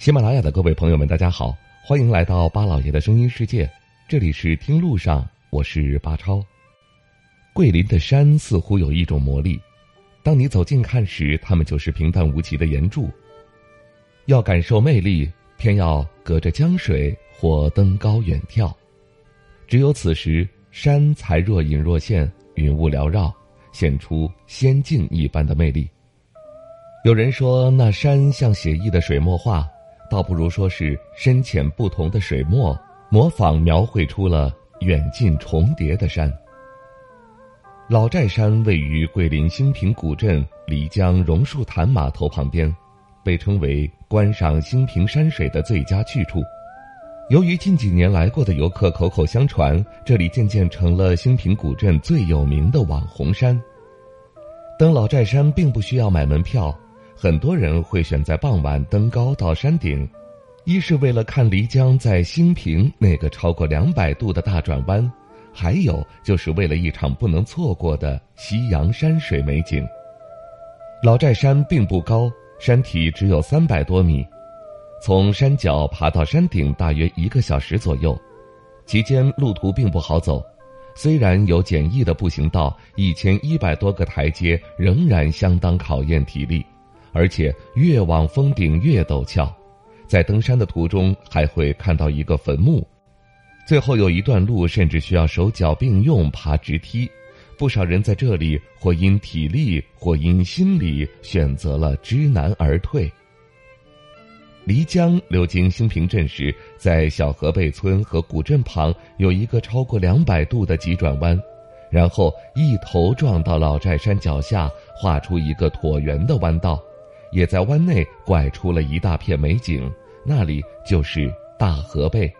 喜马拉雅的各位朋友们，大家好，欢迎来到巴老爷的声音世界。这里是听路上，我是巴超。桂林的山似乎有一种魔力，当你走近看时，它们就是平淡无奇的岩柱。要感受魅力，偏要隔着江水或登高远眺。只有此时，山才若隐若现，云雾缭绕，显出仙境一般的魅力。有人说，那山像写意的水墨画。倒不如说是深浅不同的水墨，模仿描绘出了远近重叠的山。老寨山位于桂林兴平古镇漓江榕树潭码头旁边，被称为观赏兴平山水的最佳去处。由于近几年来过的游客口口相传，这里渐渐成了兴平古镇最有名的网红山。登老寨山并不需要买门票。很多人会选在傍晚登高到山顶，一是为了看漓江在兴平那个超过两百度的大转弯，还有就是为了一场不能错过的夕阳山水美景。老寨山并不高，山体只有三百多米，从山脚爬到山顶大约一个小时左右，期间路途并不好走，虽然有简易的步行道，一千一百多个台阶仍然相当考验体力。而且越往峰顶越陡峭，在登山的途中还会看到一个坟墓，最后有一段路甚至需要手脚并用爬直梯，不少人在这里或因体力或因心理选择了知难而退。漓江流经兴平镇时，在小河背村和古镇旁有一个超过两百度的急转弯，然后一头撞到老寨山脚下，画出一个椭圆的弯道。也在湾内拐出了一大片美景，那里就是大河背。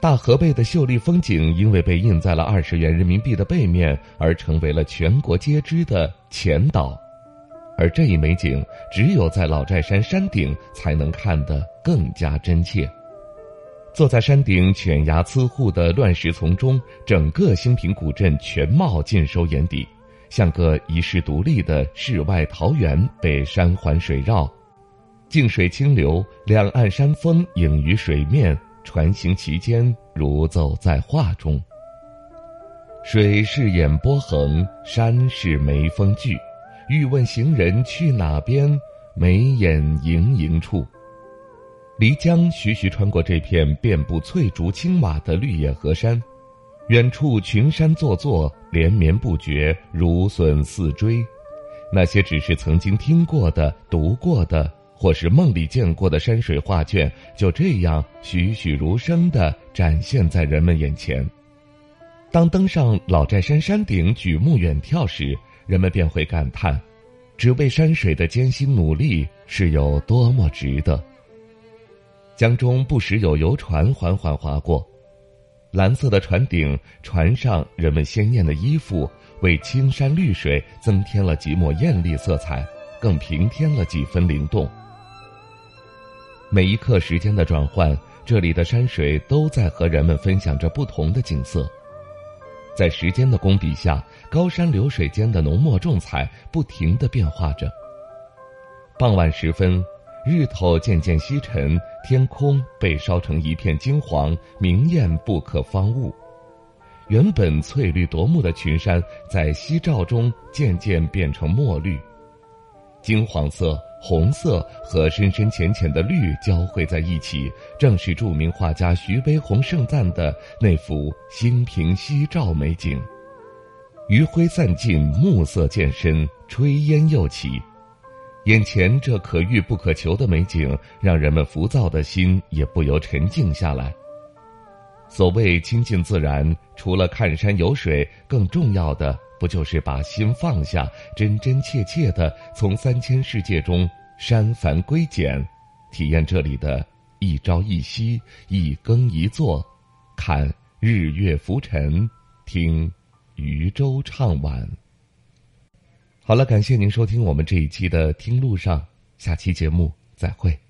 大河背的秀丽风景，因为被印在了二十元人民币的背面，而成为了全国皆知的前岛。而这一美景，只有在老寨山山顶才能看得更加真切。坐在山顶犬牙瑁笏的乱石丛中，整个兴平古镇全貌尽收眼底。像个遗世独立的世外桃源，被山环水绕，静水清流，两岸山峰映于水面，船行其间，如走在画中。水是眼波横，山是眉峰聚，欲问行人去哪边？眉眼盈盈处。漓江徐徐穿过这片遍布翠竹青瓦的绿野河山。远处群山座座，连绵不绝，如笋似锥。那些只是曾经听过的、读过的，或是梦里见过的山水画卷，就这样栩栩如生地展现在人们眼前。当登上老寨山山顶，举目远眺时，人们便会感叹：只为山水的艰辛努力是有多么值得。江中不时有游船缓缓划过。蓝色的船顶，船上人们鲜艳的衣服，为青山绿水增添了几抹艳丽色彩，更平添了几分灵动。每一刻时间的转换，这里的山水都在和人们分享着不同的景色。在时间的工笔下，高山流水间的浓墨重彩不停的变化着。傍晚时分。日头渐渐西沉，天空被烧成一片金黄，明艳不可方物。原本翠绿夺目的群山，在夕照中渐渐变成墨绿。金黄色、红色和深深浅浅的绿交汇在一起，正是著名画家徐悲鸿盛赞的那幅“兴平夕照”美景。余晖散尽，暮色渐深，炊烟又起。眼前这可遇不可求的美景，让人们浮躁的心也不由沉静下来。所谓亲近自然，除了看山有水，更重要的不就是把心放下，真真切切的从三千世界中删繁归简，体验这里的一朝一夕、一耕一作，看日月浮沉，听渔舟唱晚。好了，感谢您收听我们这一期的《听路上》，下期节目再会。